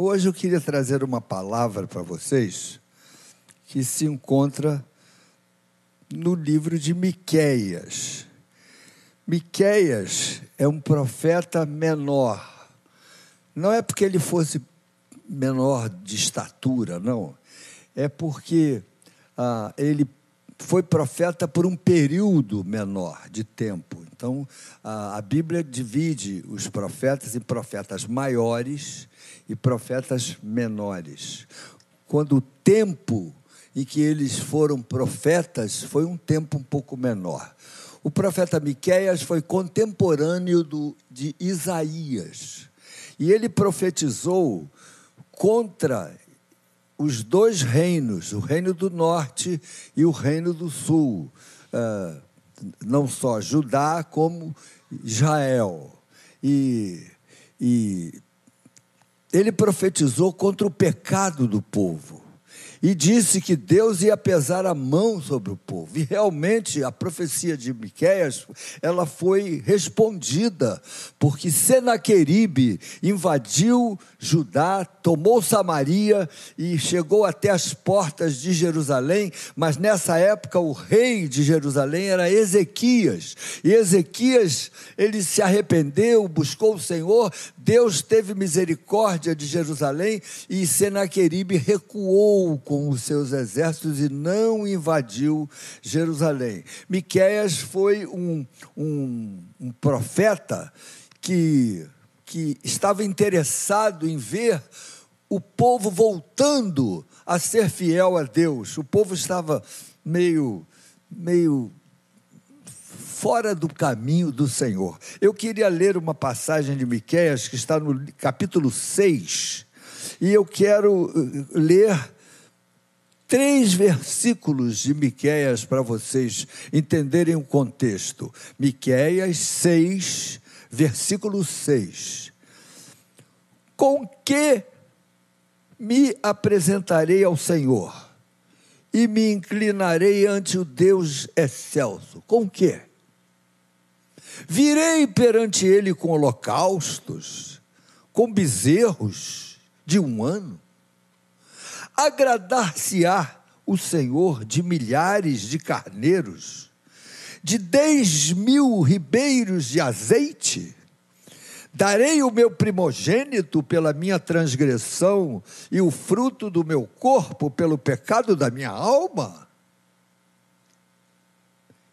Hoje eu queria trazer uma palavra para vocês que se encontra no livro de Miqueias. Miqueias é um profeta menor. Não é porque ele fosse menor de estatura, não. É porque ah, ele foi profeta por um período menor de tempo. Então, a, a Bíblia divide os profetas em profetas maiores e profetas menores. Quando o tempo em que eles foram profetas foi um tempo um pouco menor. O profeta Miqueias foi contemporâneo do, de Isaías. E ele profetizou contra os dois reinos, o reino do norte e o reino do sul. Uh, não só Judá, como Israel. E, e ele profetizou contra o pecado do povo e disse que Deus ia pesar a mão sobre o povo. E realmente a profecia de Miqueias, ela foi respondida, porque Senaqueribe invadiu Judá, tomou Samaria e chegou até as portas de Jerusalém, mas nessa época o rei de Jerusalém era Ezequias. E Ezequias, ele se arrependeu, buscou o Senhor, Deus teve misericórdia de Jerusalém e Senaqueribe recuou com os seus exércitos e não invadiu Jerusalém. Miqueias foi um, um, um profeta que, que estava interessado em ver o povo voltando a ser fiel a Deus. O povo estava meio, meio fora do caminho do Senhor. Eu queria ler uma passagem de Miqueias que está no capítulo 6, e eu quero eh, ler três versículos de Miqueias para vocês entenderem o contexto. Miqueias 6, versículo 6. Com que me apresentarei ao Senhor e me inclinarei ante o Deus excelso? Com que? Virei perante ele com holocaustos, com bezerros de um ano Agradar-se-á o Senhor de milhares de carneiros, de dez mil ribeiros de azeite? Darei o meu primogênito pela minha transgressão e o fruto do meu corpo pelo pecado da minha alma?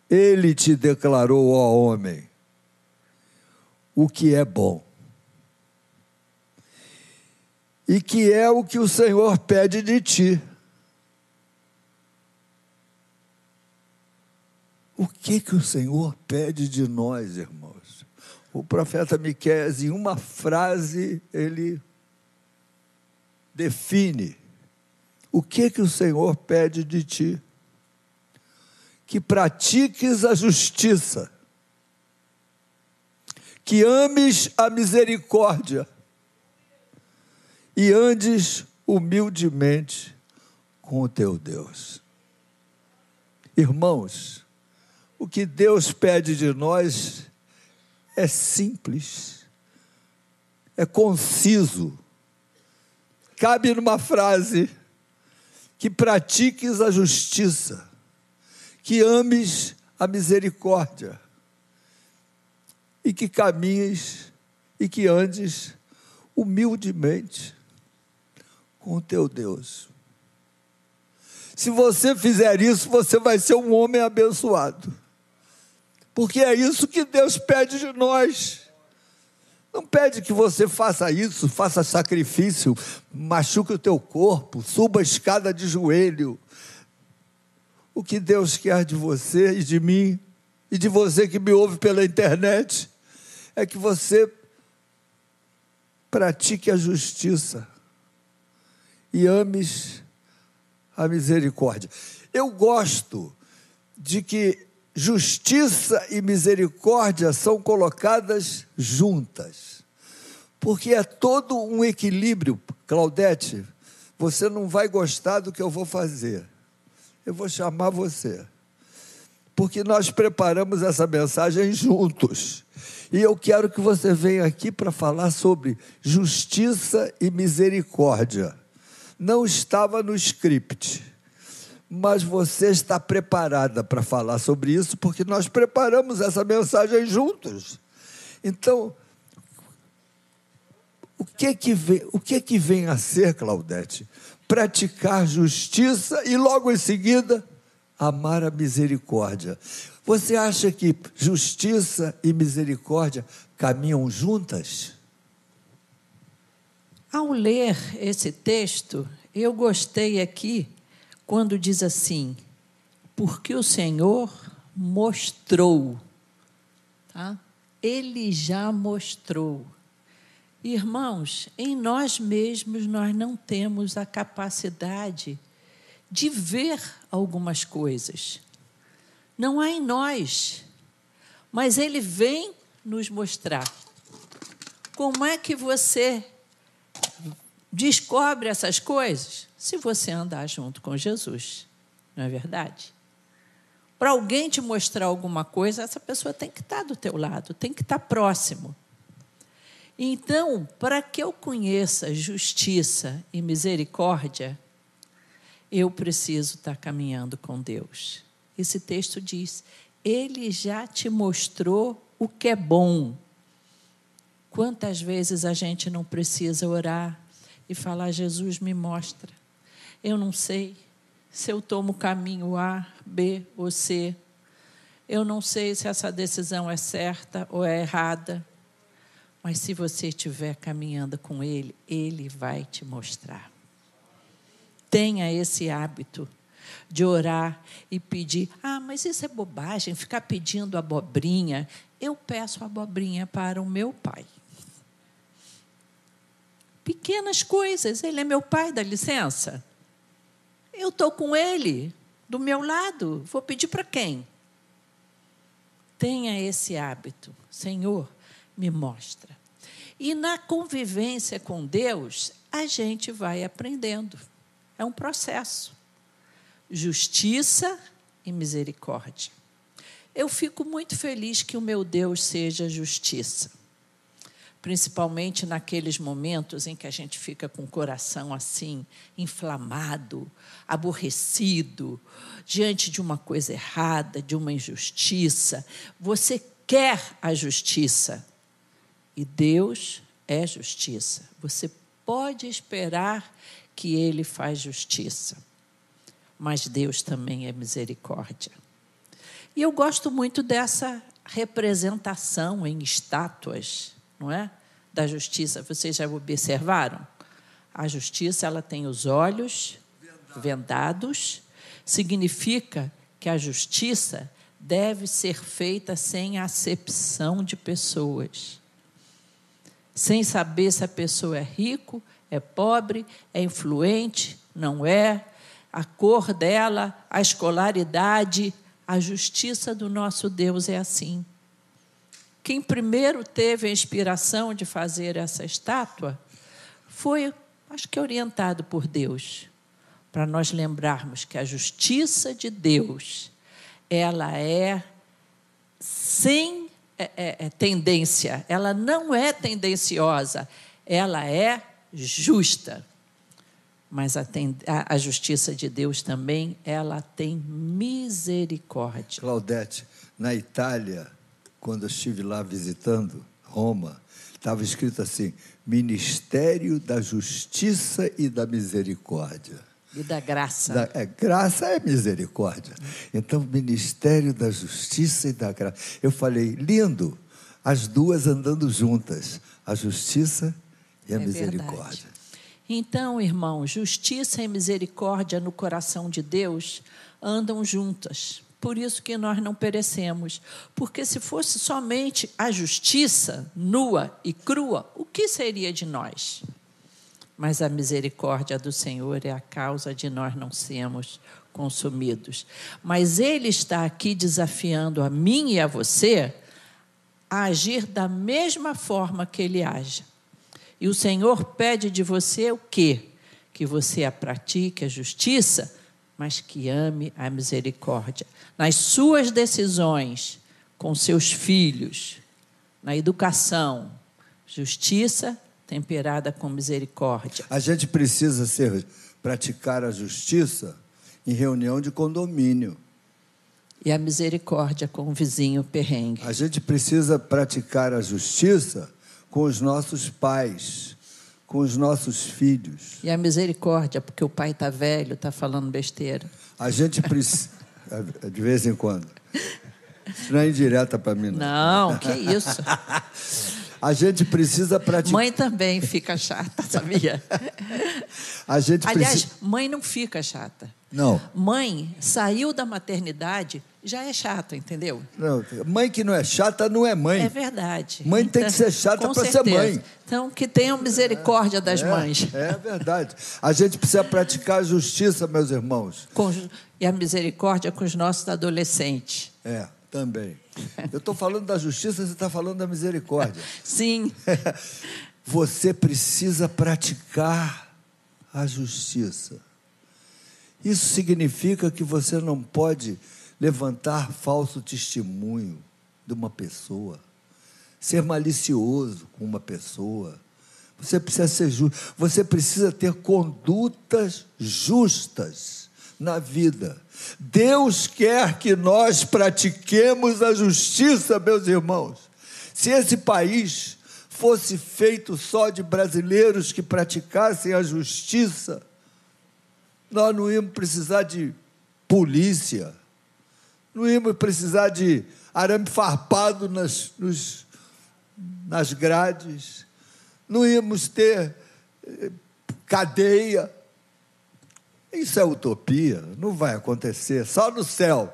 Ele te declarou, ó homem, o que é bom e que é o que o Senhor pede de ti. O que que o Senhor pede de nós, irmãos? O profeta Miqueias, em uma frase, ele define o que que o Senhor pede de ti. Que pratiques a justiça, que ames a misericórdia, e andes humildemente com o teu Deus. Irmãos, o que Deus pede de nós é simples, é conciso, cabe numa frase: que pratiques a justiça, que ames a misericórdia, e que caminhes e que andes humildemente com o teu Deus. Se você fizer isso, você vai ser um homem abençoado. Porque é isso que Deus pede de nós. Não pede que você faça isso, faça sacrifício, machuque o teu corpo, suba a escada de joelho. O que Deus quer de você e de mim, e de você que me ouve pela internet, é que você pratique a justiça e ames a misericórdia. Eu gosto de que justiça e misericórdia são colocadas juntas, porque é todo um equilíbrio. Claudete, você não vai gostar do que eu vou fazer. Eu vou chamar você. porque nós preparamos essa mensagem juntos. E eu quero que você venha aqui para falar sobre justiça e misericórdia. Não estava no script, mas você está preparada para falar sobre isso, porque nós preparamos essa mensagem juntos. Então, o que que vem, o que que vem a ser, Claudete? Praticar justiça e logo em seguida amar a misericórdia. Você acha que justiça e misericórdia caminham juntas? Ao ler esse texto, eu gostei aqui quando diz assim: porque o Senhor mostrou, tá? Ele já mostrou. Irmãos, em nós mesmos nós não temos a capacidade de ver algumas coisas. Não há em nós, mas Ele vem nos mostrar. Como é que você descobre essas coisas? Se você andar junto com Jesus, não é verdade? Para alguém te mostrar alguma coisa, essa pessoa tem que estar do teu lado, tem que estar próximo. Então, para que eu conheça justiça e misericórdia, eu preciso estar caminhando com Deus. Esse texto diz: Ele já te mostrou o que é bom. Quantas vezes a gente não precisa orar e falar: Jesus, me mostra. Eu não sei se eu tomo o caminho A, B ou C. Eu não sei se essa decisão é certa ou é errada. Mas se você estiver caminhando com Ele, Ele vai te mostrar tenha esse hábito de orar e pedir. Ah, mas isso é bobagem, ficar pedindo abobrinha. Eu peço abobrinha para o meu pai. Pequenas coisas, ele é meu pai, dá licença. Eu estou com ele, do meu lado, vou pedir para quem? Tenha esse hábito, Senhor, me mostra. E na convivência com Deus, a gente vai aprendendo. É um processo. Justiça e misericórdia. Eu fico muito feliz que o meu Deus seja justiça. Principalmente naqueles momentos em que a gente fica com o coração assim, inflamado, aborrecido, diante de uma coisa errada, de uma injustiça. Você quer a justiça. E Deus é justiça. Você pode esperar que ele faz justiça. Mas Deus também é misericórdia. E eu gosto muito dessa representação em estátuas, não é? Da justiça. Vocês já observaram? A justiça ela tem os olhos vendados, significa que a justiça deve ser feita sem acepção de pessoas. Sem saber se a pessoa é rico, é pobre, é influente, não é, a cor dela, a escolaridade, a justiça do nosso Deus é assim. Quem primeiro teve a inspiração de fazer essa estátua foi, acho que orientado por Deus, para nós lembrarmos que a justiça de Deus, ela é sem é, é, é tendência, ela não é tendenciosa, ela é justa. Mas a, a, justiça de Deus também, ela tem misericórdia. Claudete, na Itália, quando eu estive lá visitando Roma, estava escrito assim: Ministério da Justiça e da Misericórdia. E da graça. Da, é, graça é misericórdia. Então, Ministério da Justiça e da Graça. Eu falei, lindo, as duas andando juntas, a justiça e a é misericórdia. Verdade. Então, irmão, justiça e misericórdia no coração de Deus andam juntas. Por isso que nós não perecemos. Porque se fosse somente a justiça nua e crua, o que seria de nós? Mas a misericórdia do Senhor é a causa de nós não sermos consumidos. Mas Ele está aqui desafiando a mim e a você a agir da mesma forma que Ele age e o Senhor pede de você o quê? Que você a pratique a justiça mas que ame a misericórdia. Nas suas decisões com seus filhos, na educação, justiça temperada com misericórdia. A gente precisa ser praticar a justiça em reunião de condomínio. E a misericórdia com o vizinho perrengue. A gente precisa praticar a justiça com os nossos pais, com os nossos filhos. E a misericórdia, porque o pai está velho, está falando besteira. A gente precisa. de vez em quando. Isso não é indireta para mim, não. Não, que isso. A gente precisa praticar. Mãe também fica chata, sabia? A gente Aliás, precisa... mãe não fica chata. Não. Mãe saiu da maternidade, já é chata, entendeu? Não, mãe que não é chata não é mãe. É verdade. Mãe então, tem que ser chata para ser mãe. Então, que tenham misericórdia das é, mães. É verdade. A gente precisa praticar a justiça, meus irmãos. Com, e a misericórdia com os nossos adolescentes. É, também. Eu estou falando da justiça, você está falando da misericórdia. Sim. Você precisa praticar a justiça. Isso significa que você não pode levantar falso testemunho de uma pessoa, ser malicioso com uma pessoa. Você precisa ser justo, você precisa ter condutas justas na vida. Deus quer que nós pratiquemos a justiça, meus irmãos. Se esse país fosse feito só de brasileiros que praticassem a justiça, nós não íamos precisar de polícia, não íamos precisar de arame farpado nas, nos, nas grades, não íamos ter eh, cadeia, isso é utopia, não vai acontecer, só no céu.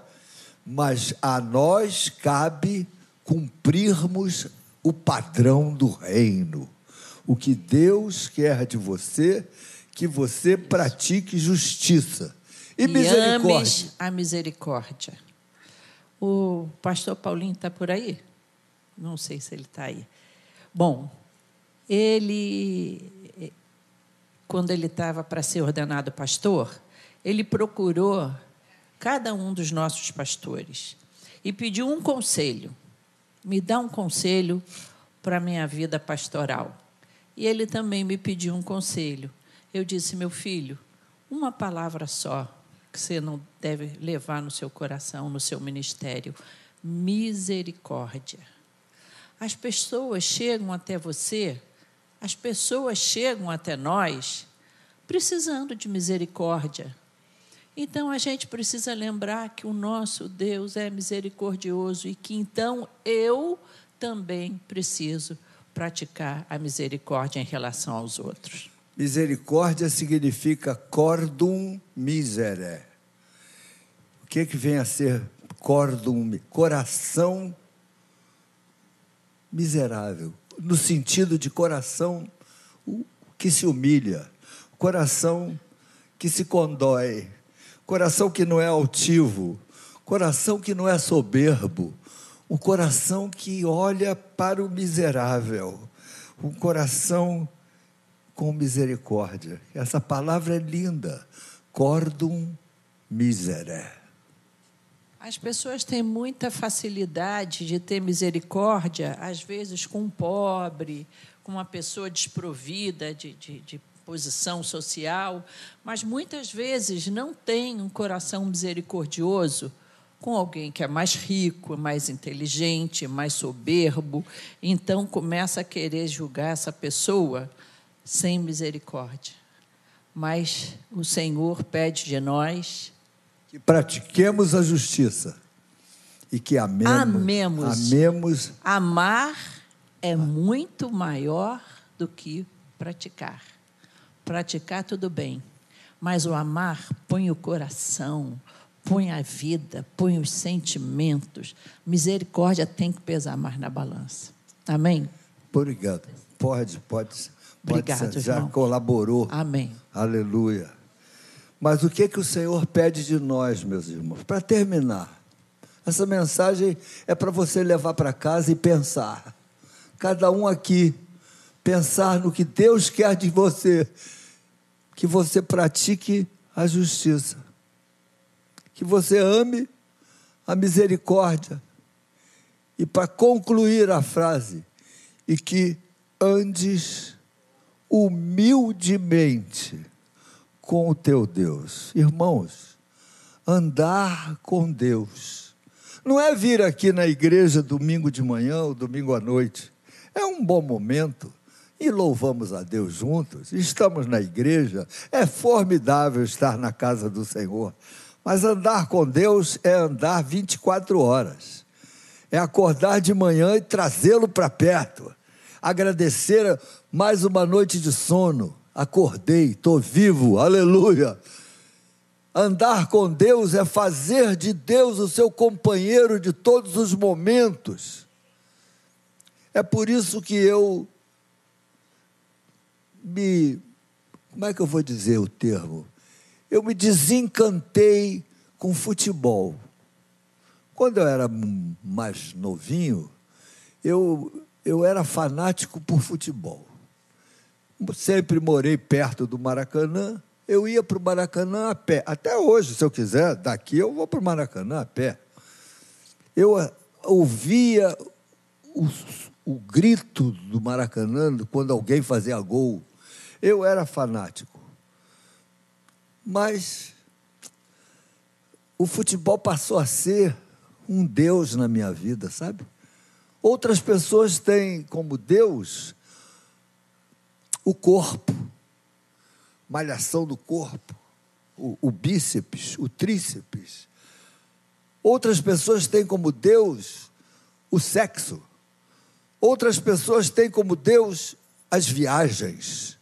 Mas a nós cabe cumprirmos o padrão do reino. O que Deus quer de você, que você pratique justiça e, e misericórdia. a misericórdia. O pastor Paulinho está por aí? Não sei se ele está aí. Bom, ele quando ele estava para ser ordenado pastor, ele procurou cada um dos nossos pastores e pediu um conselho. Me dá um conselho para a minha vida pastoral. E ele também me pediu um conselho. Eu disse, meu filho, uma palavra só que você não deve levar no seu coração, no seu ministério: misericórdia. As pessoas chegam até você as pessoas chegam até nós precisando de misericórdia. Então a gente precisa lembrar que o nosso Deus é misericordioso e que então eu também preciso praticar a misericórdia em relação aos outros. Misericórdia significa cordum misere. O que, é que vem a ser cordum? Coração miserável. No sentido de coração que se humilha, coração que se condói, coração que não é altivo, coração que não é soberbo, um coração que olha para o miserável, um coração com misericórdia. Essa palavra é linda, cordum misere. As pessoas têm muita facilidade de ter misericórdia, às vezes, com um pobre, com uma pessoa desprovida de, de, de posição social, mas muitas vezes não tem um coração misericordioso com alguém que é mais rico, mais inteligente, mais soberbo, então começa a querer julgar essa pessoa sem misericórdia. Mas o Senhor pede de nós que pratiquemos a justiça e que amemos. Amemos. amemos. Amar é muito maior do que praticar. Praticar tudo bem, mas o amar põe o coração, põe a vida, põe os sentimentos. Misericórdia tem que pesar mais na balança. Amém? Obrigado. Pode, pode. Obrigado. Já irmão. colaborou. Amém. Aleluia. Mas o que, que o Senhor pede de nós, meus irmãos? Para terminar, essa mensagem é para você levar para casa e pensar. Cada um aqui, pensar no que Deus quer de você, que você pratique a justiça. que você ame a misericórdia. E para concluir a frase, e que andes humildemente com o teu Deus. Irmãos, andar com Deus não é vir aqui na igreja domingo de manhã ou domingo à noite. É um bom momento e louvamos a Deus juntos. Estamos na igreja, é formidável estar na casa do Senhor. Mas andar com Deus é andar 24 horas. É acordar de manhã e trazê-lo para perto. Agradecer mais uma noite de sono. Acordei, estou vivo, aleluia. Andar com Deus é fazer de Deus o seu companheiro de todos os momentos. É por isso que eu me. Como é que eu vou dizer o termo? Eu me desencantei com futebol. Quando eu era mais novinho, eu, eu era fanático por futebol. Sempre morei perto do Maracanã. Eu ia para o Maracanã a pé. Até hoje, se eu quiser, daqui eu vou para o Maracanã a pé. Eu ah, ouvia o, o grito do Maracanã quando alguém fazia gol. Eu era fanático. Mas o futebol passou a ser um Deus na minha vida, sabe? Outras pessoas têm como Deus o corpo, malhação do corpo, o, o bíceps, o tríceps. Outras pessoas têm como Deus o sexo. Outras pessoas têm como Deus as viagens.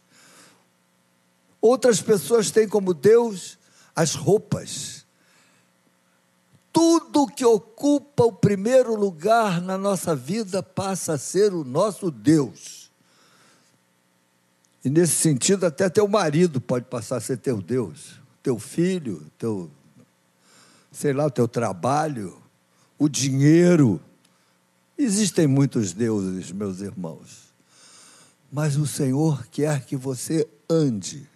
Outras pessoas têm como Deus as roupas. Tudo que ocupa o primeiro lugar na nossa vida passa a ser o nosso Deus. E nesse sentido, até teu marido pode passar a ser teu Deus, teu filho, teu, sei lá, teu trabalho, o dinheiro. Existem muitos deuses, meus irmãos. Mas o Senhor quer que você ande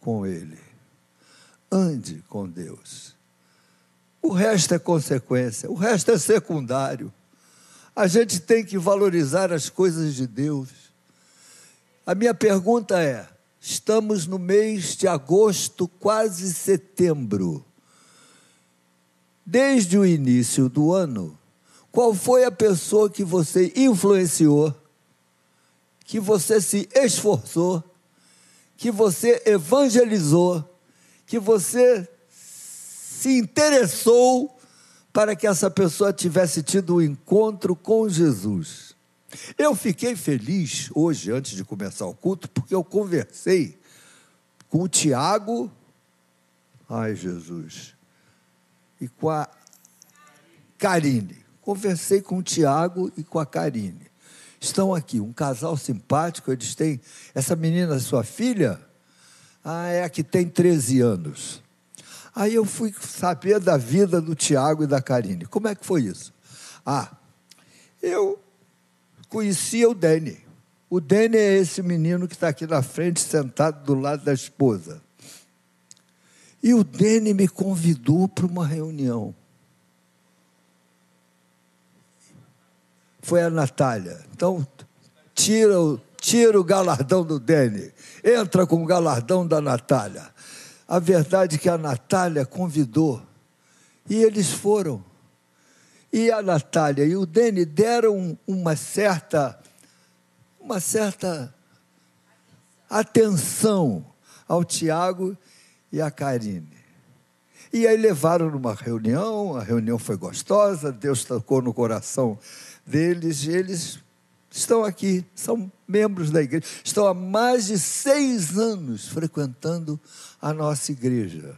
com Ele. Ande com Deus. O resto é consequência, o resto é secundário. A gente tem que valorizar as coisas de Deus. A minha pergunta é: estamos no mês de agosto, quase setembro. Desde o início do ano, qual foi a pessoa que você influenciou, que você se esforçou que você evangelizou, que você se interessou para que essa pessoa tivesse tido um encontro com Jesus. Eu fiquei feliz hoje, antes de começar o culto, porque eu conversei com o Tiago, ai Jesus, e com a Karine. Conversei com o Tiago e com a Karine estão aqui, um casal simpático, eles têm. Essa menina, sua filha, ah, é a que tem 13 anos. Aí eu fui saber da vida do Tiago e da Karine. Como é que foi isso? Ah, eu conhecia o Dene. O Dene é esse menino que está aqui na frente, sentado do lado da esposa. E o Dene me convidou para uma reunião. foi a Natália. Então, tira o, tira o galardão do Dene, entra com o galardão da Natália. A verdade é que a Natália convidou e eles foram. E a Natália e o Dene deram uma certa uma certa atenção ao Tiago e à Karine. E aí levaram numa reunião, a reunião foi gostosa, Deus tocou no coração deles, eles estão aqui, são membros da igreja, estão há mais de seis anos frequentando a nossa igreja.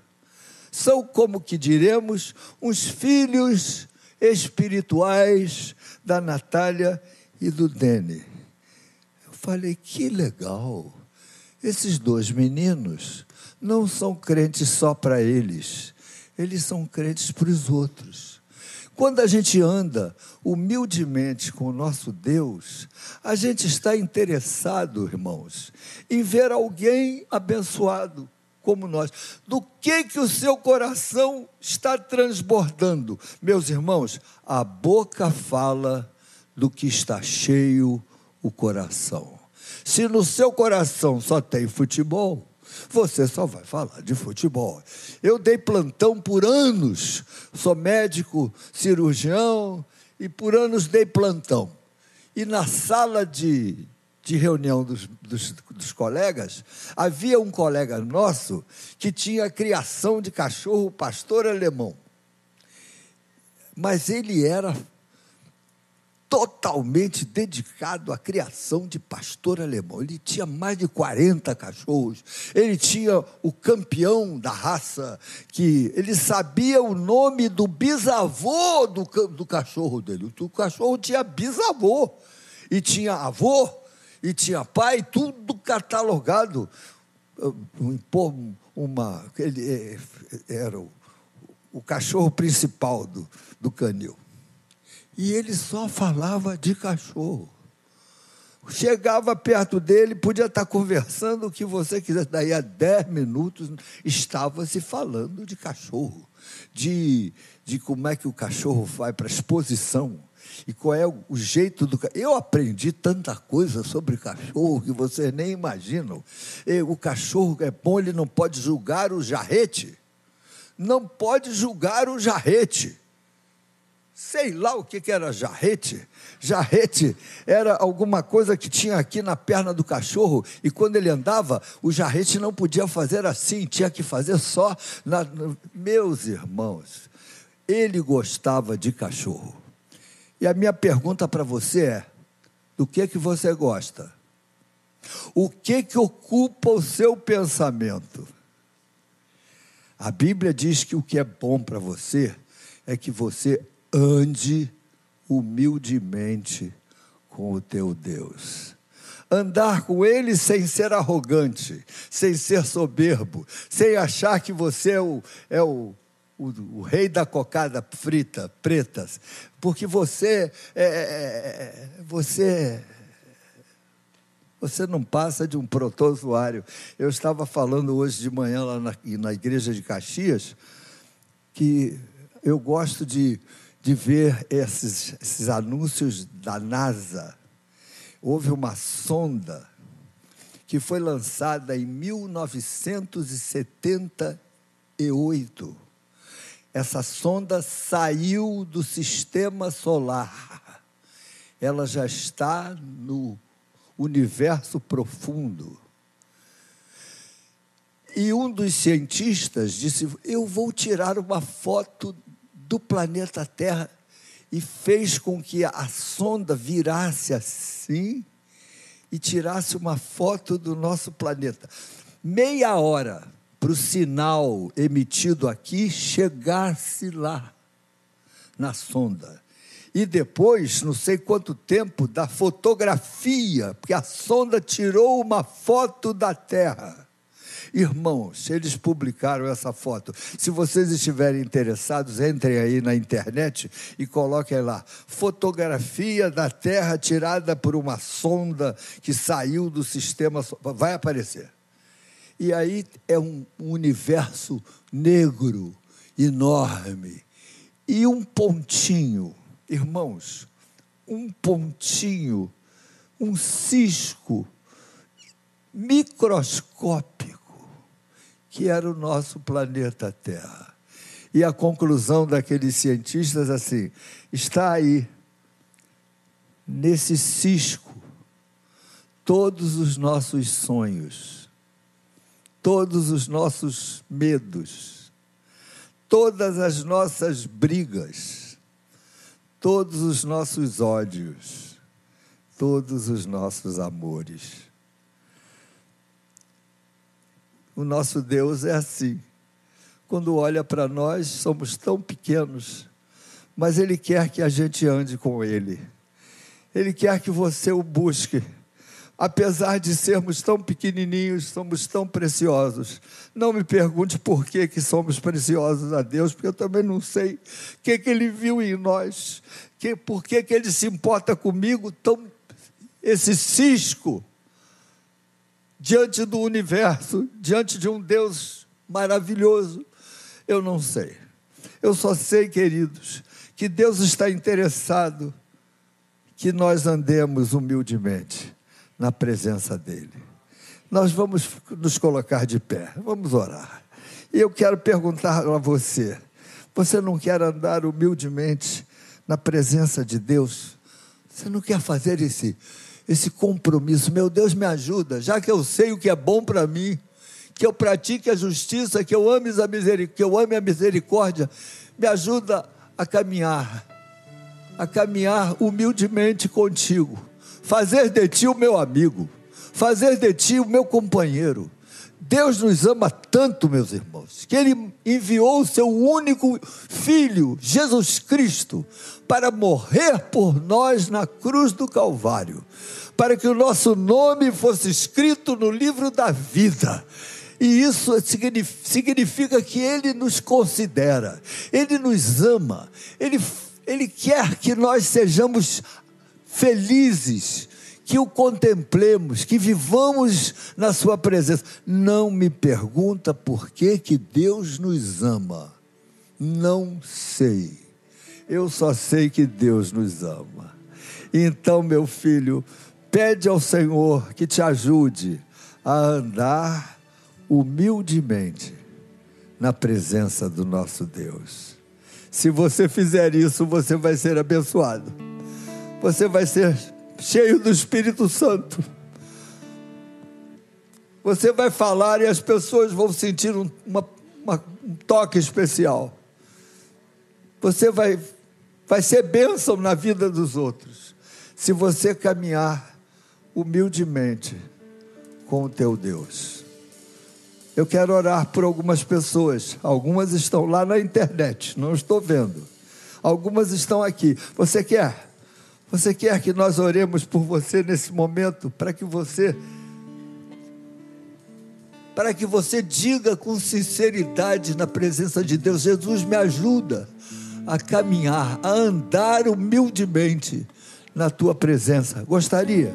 São, como que diremos, uns filhos espirituais da Natália e do Dene. Eu falei, que legal. Esses dois meninos não são crentes só para eles, eles são crentes para os outros. Quando a gente anda humildemente com o nosso Deus, a gente está interessado, irmãos, em ver alguém abençoado. Como nós. Do que que o seu coração está transbordando? Meus irmãos, a boca fala do que está cheio o coração. Se no seu coração só tem futebol, você só vai falar de futebol. Eu dei plantão por anos, sou médico, cirurgião, e por anos dei plantão. E na sala de, de reunião dos, dos, dos, colegas, havia um colega nosso que tinha criação de cachorro pastor alemão. Mas ele era totalmente dedicado à criação de pastor alemão. Ele tinha mais de 40 cachorros. Ele tinha o campeão da raça, que ele sabia o nome do bisavô do, do cachorro dele. O cachorro tinha bisavô, e tinha avô, e tinha pai, tudo catalogado. Uma, ele é, era o, o cachorro principal do, do canil. E ele só falava de cachorro. Chegava perto dele, podia estar conversando o que você quisesse. Daí a dez minutos estava se falando de cachorro, de, de como é que o cachorro vai para a exposição e qual é o jeito do Eu aprendi tanta coisa sobre cachorro que vocês nem imaginam. O cachorro é bom, ele não pode julgar o jarrete. Não pode julgar o jarrete sei lá o que, era jarrete. Jarrete era alguma coisa que tinha aqui na perna do cachorro, e quando ele andava, o jarrete não podia fazer assim, tinha que fazer só. Na... Meus irmãos, ele gostava de cachorro. E a minha pergunta para você é: do que que você gosta? O que que ocupa o seu pensamento? A Bíblia diz que o que é bom para você é que você ande humildemente com o teu Deus. Andar com Ele sem ser arrogante, sem ser soberbo, sem achar que você é o, é o, o, o rei da cocada frita, pretas, porque você é, é, é você você não passa de um protozoário. Eu estava falando hoje de manhã lá na, na igreja de Caxias que eu gosto de de ver esses, esses anúncios da NASA. Houve uma sonda que foi lançada em 1978. Essa sonda saiu do sistema solar. Ela já está no universo profundo. E um dos cientistas disse: Eu vou tirar uma foto do planeta Terra e fez com que a sonda virasse assim e tirasse uma foto do nosso planeta. Meia hora para o sinal emitido aqui chegasse lá na sonda. E depois, não sei quanto tempo, da fotografia, porque a sonda tirou uma foto da Terra. Irmãos, eles publicaram essa foto. Se vocês estiverem interessados, entrem aí na internet e coloquem lá: fotografia da Terra tirada por uma sonda que saiu do sistema. Vai aparecer. E aí é um universo negro, enorme. E um pontinho, irmãos, um pontinho, um cisco microscópico que era o nosso planeta Terra. E a conclusão daqueles cientistas assim, está aí nesse cisco todos os nossos sonhos, todos os nossos medos, todas as nossas brigas, todos os nossos ódios, todos os nossos amores. O nosso Deus é assim. Quando olha para nós, somos tão pequenos, mas Ele quer que a gente ande com Ele. Ele quer que você o busque. Apesar de sermos tão pequenininhos, somos tão preciosos. Não me pergunte por que, que somos preciosos a Deus, porque eu também não sei o que, que Ele viu em nós, que, por que, que Ele se importa comigo tão esse cisco diante do universo, diante de um Deus maravilhoso? Eu não sei. Eu só sei, queridos, que Deus está interessado que nós andemos humildemente na presença dEle. Nós vamos nos colocar de pé, vamos orar. E eu quero perguntar a você: você não quer andar humildemente na presença de Deus? Você não quer fazer esse, esse compromisso? Meu Deus, me ajuda, já que eu sei o que é bom para mim, que eu pratique a justiça, que eu ame a misericórdia, que eu ame a misericórdia, me ajuda a caminhar, a caminhar humildemente contigo, fazer de ti o meu amigo, fazer de ti o meu companheiro. Deus nos ama tanto, meus irmãos, que Ele enviou o seu único filho, Jesus Cristo, para morrer por nós na cruz do Calvário, para que o nosso nome fosse escrito no livro da vida. E isso significa que Ele nos considera, Ele nos ama, Ele, Ele quer que nós sejamos felizes, que o contemplemos, que vivamos na Sua presença. Não me pergunta por que, que Deus nos ama. Não sei. Eu só sei que Deus nos ama. Então, meu filho, pede ao Senhor que te ajude a andar humildemente na presença do nosso Deus. Se você fizer isso, você vai ser abençoado. Você vai ser cheio do Espírito Santo. Você vai falar e as pessoas vão sentir um, uma, uma, um toque especial. Você vai, vai ser bênção na vida dos outros. Se você caminhar humildemente com o teu Deus. Eu quero orar por algumas pessoas. Algumas estão lá na internet, não estou vendo. Algumas estão aqui. Você quer? Você quer que nós oremos por você nesse momento para que você para que você diga com sinceridade na presença de Deus: Jesus, me ajuda a caminhar, a andar humildemente na tua presença. Gostaria?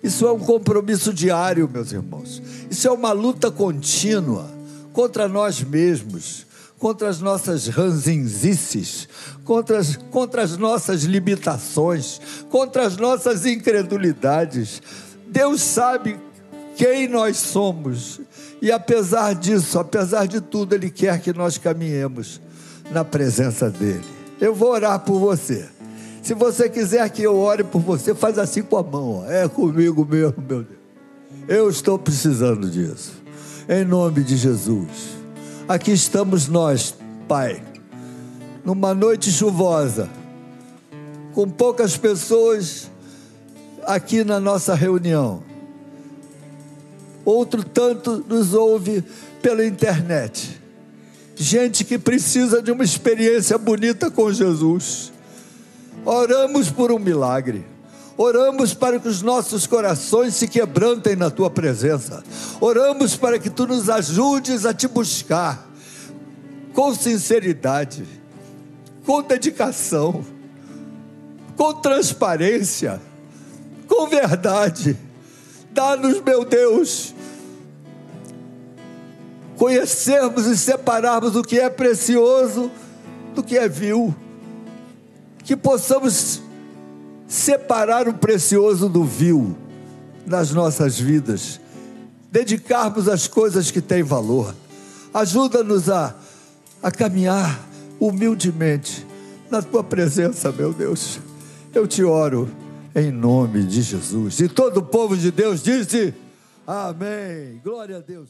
Isso é um compromisso diário, meus irmãos. Isso é uma luta contínua contra nós mesmos contra as nossas ranzinzices, contra as, contra as nossas limitações, contra as nossas incredulidades. Deus sabe quem nós somos e apesar disso, apesar de tudo, Ele quer que nós caminhemos na presença dEle. Eu vou orar por você. Se você quiser que eu ore por você, faz assim com a mão. Ó. É comigo mesmo, meu Deus. Eu estou precisando disso. Em nome de Jesus aqui estamos nós, Pai, numa noite chuvosa, com poucas pessoas aqui na nossa reunião. Outro tanto nos ouve pela internet. Gente que precisa de uma experiência bonita com Jesus. Oramos por um milagre. Oramos para que os nossos corações se quebrantem na tua presença. Oramos para que tu nos ajudes a te buscar com sinceridade, com dedicação, com transparência, com verdade. Dá-nos, meu Deus, conhecermos e separarmos o que é precioso do que é vil, que possamos separar o precioso do vil nas nossas vidas, dedicarmos às coisas que têm valor. Ajuda-nos a, a caminhar humildemente na tua presença, meu Deus. Eu te oro em nome de Jesus. E todo o povo de Deus disse: Amém. Glória a Deus.